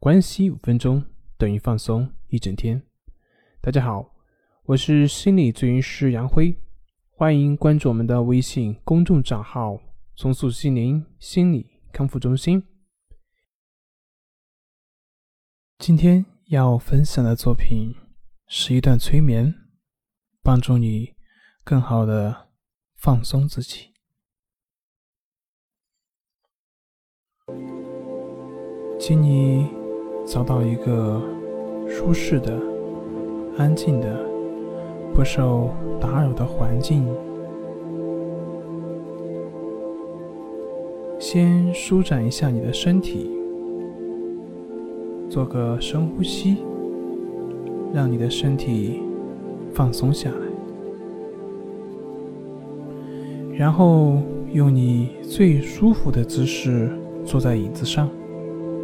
关系五分钟等于放松一整天。大家好，我是心理咨询师杨辉，欢迎关注我们的微信公众账号“重塑心灵心理康复中心”。今天要分享的作品是一段催眠，帮助你更好的放松自己。请你找到一个舒适的、安静的、不受打扰的环境，先舒展一下你的身体，做个深呼吸，让你的身体放松下来，然后用你最舒服的姿势坐在椅子上。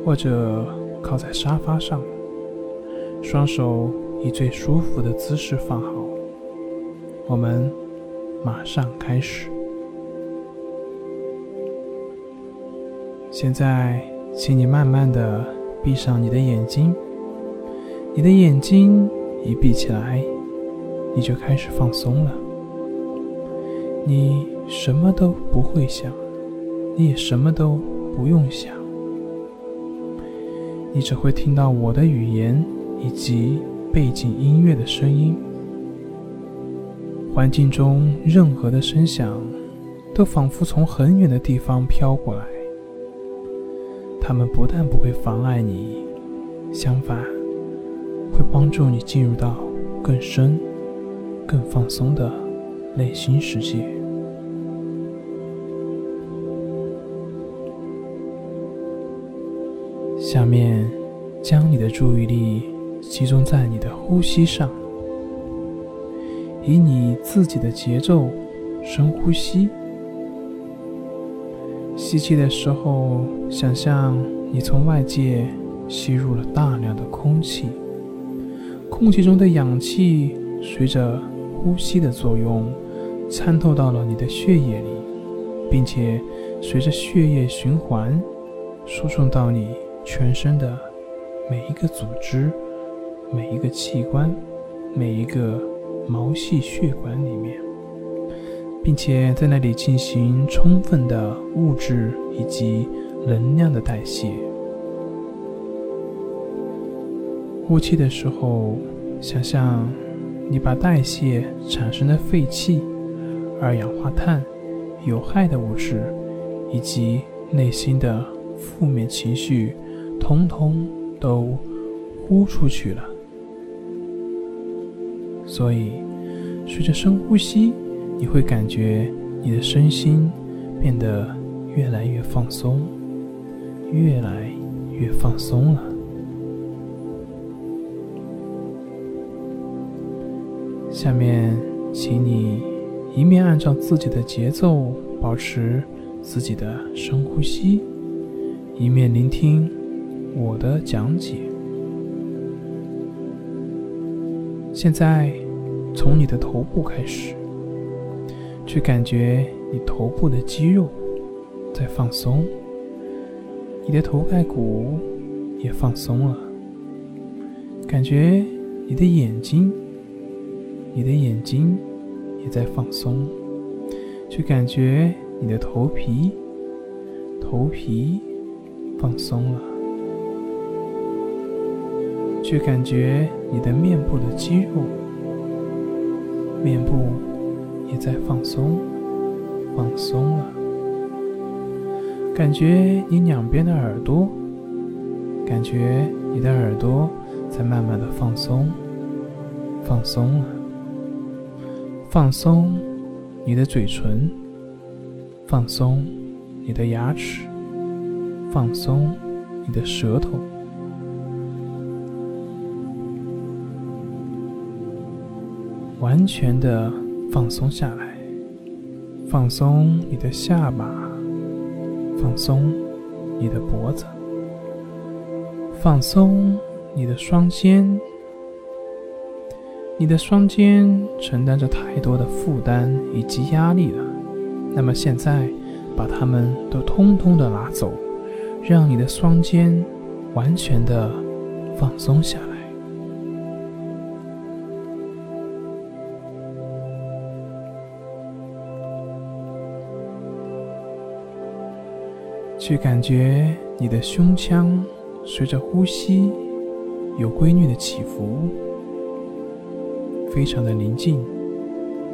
或者靠在沙发上，双手以最舒服的姿势放好。我们马上开始。现在，请你慢慢的闭上你的眼睛。你的眼睛一闭起来，你就开始放松了。你什么都不会想，你也什么都不用想。你只会听到我的语言以及背景音乐的声音。环境中任何的声响，都仿佛从很远的地方飘过来。它们不但不会妨碍你，相反，会帮助你进入到更深、更放松的内心世界。下面，将你的注意力集中在你的呼吸上，以你自己的节奏深呼吸。吸气的时候，想象你从外界吸入了大量的空气，空气中的氧气随着呼吸的作用参透到了你的血液里，并且随着血液循环输送到你。全身的每一个组织、每一个器官、每一个毛细血管里面，并且在那里进行充分的物质以及能量的代谢。呼气的时候，想象你把代谢产生的废气、二氧化碳、有害的物质以及内心的负面情绪。通通都呼出去了，所以随着深呼吸，你会感觉你的身心变得越来越放松，越来越放松了。下面，请你一面按照自己的节奏保持自己的深呼吸，一面聆听。我的讲解。现在，从你的头部开始，去感觉你头部的肌肉在放松，你的头盖骨也放松了。感觉你的眼睛，你的眼睛也在放松，去感觉你的头皮，头皮放松了。去感觉你的面部的肌肉，面部也在放松，放松了。感觉你两边的耳朵，感觉你的耳朵在慢慢的放松，放松了。放松你的嘴唇，放松你的牙齿，放松你的舌头。完全的放松下来，放松你的下巴，放松你的脖子，放松你的双肩。你的双肩承担着太多的负担以及压力了，那么现在把它们都通通的拿走，让你的双肩完全的放松下来。去感觉你的胸腔随着呼吸有规律的起伏，非常的宁静，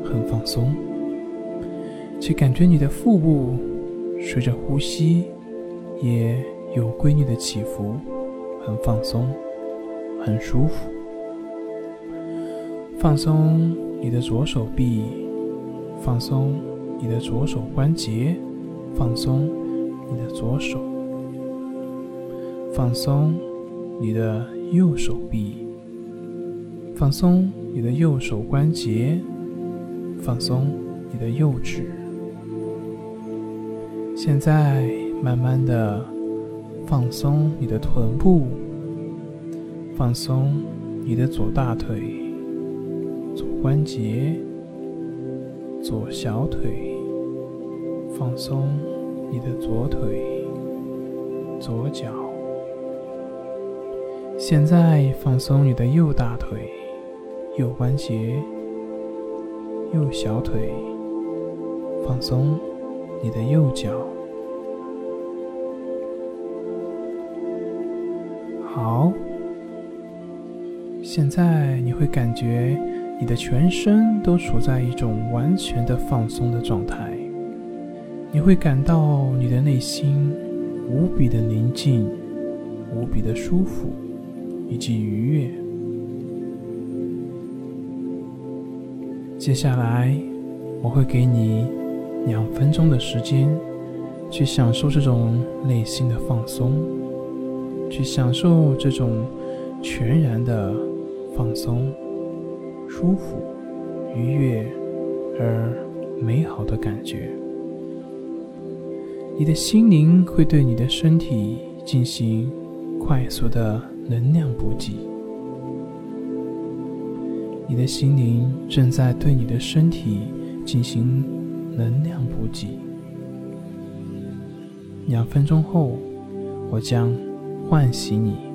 很放松。去感觉你的腹部随着呼吸也有规律的起伏，很放松，很舒服。放松你的左手臂，放松你的左手关节，放松。你的左手，放松你的右手臂，放松你的右手关节，放松你的右指。现在慢慢的放松你的臀部，放松你的左大腿、左关节、左小腿，放松。你的左腿、左脚，现在放松你的右大腿、右关节、右小腿，放松你的右脚。好，现在你会感觉你的全身都处在一种完全的放松的状态。你会感到你的内心无比的宁静、无比的舒服以及愉悦。接下来，我会给你两分钟的时间，去享受这种内心的放松，去享受这种全然的放松、舒服、愉悦而美好的感觉。你的心灵会对你的身体进行快速的能量补给。你的心灵正在对你的身体进行能量补给。两分钟后，我将唤醒你。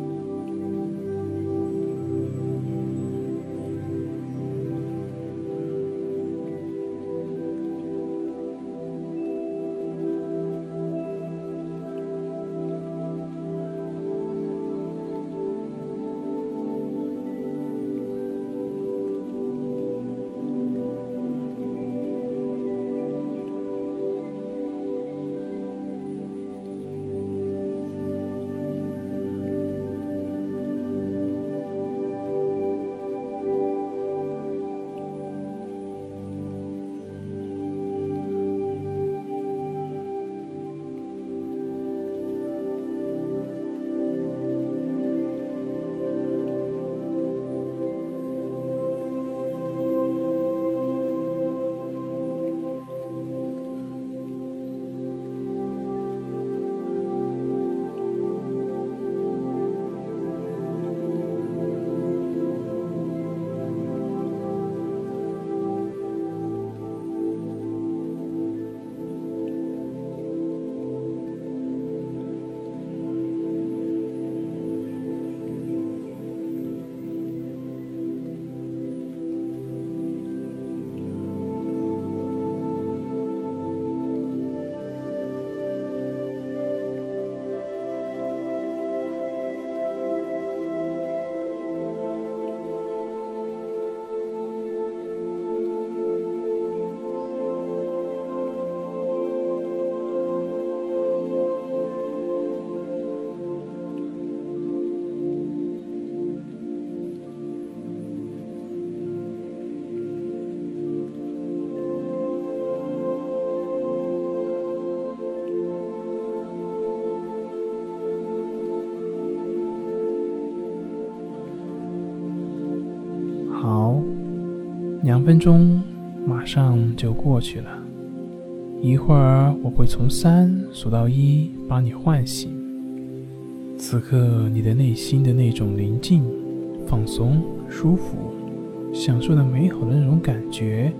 两分钟马上就过去了，一会儿我会从三数到一，把你唤醒。此刻你的内心的那种宁静、放松、舒服、享受的美好的那种感觉，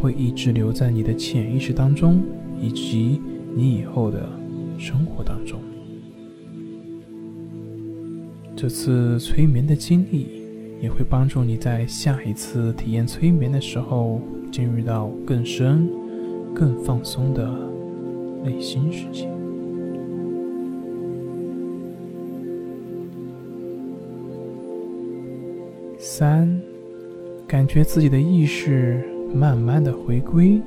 会一直留在你的潜意识当中，以及你以后的生活当中。这次催眠的经历也会帮助你在下一次体验催眠的时候，进入到更深、更放松的内心世界。三，感觉自己的意识慢慢的回归，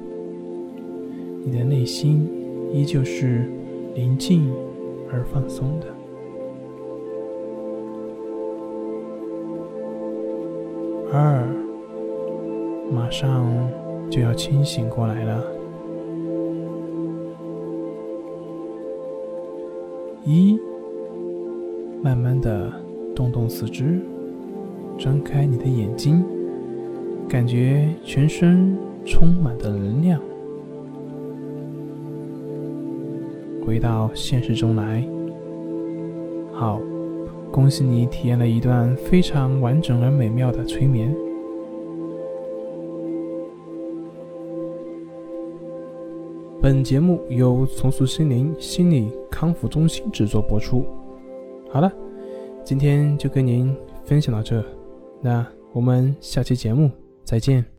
你的内心依旧是宁静而放松的。二，马上就要清醒过来了。一，慢慢的动动四肢。张开你的眼睛，感觉全身充满的能量。回到现实中来。好，恭喜你体验了一段非常完整而美妙的催眠。本节目由重塑心灵心理康复中心制作播出。好了，今天就跟您分享到这。那我们下期节目再见。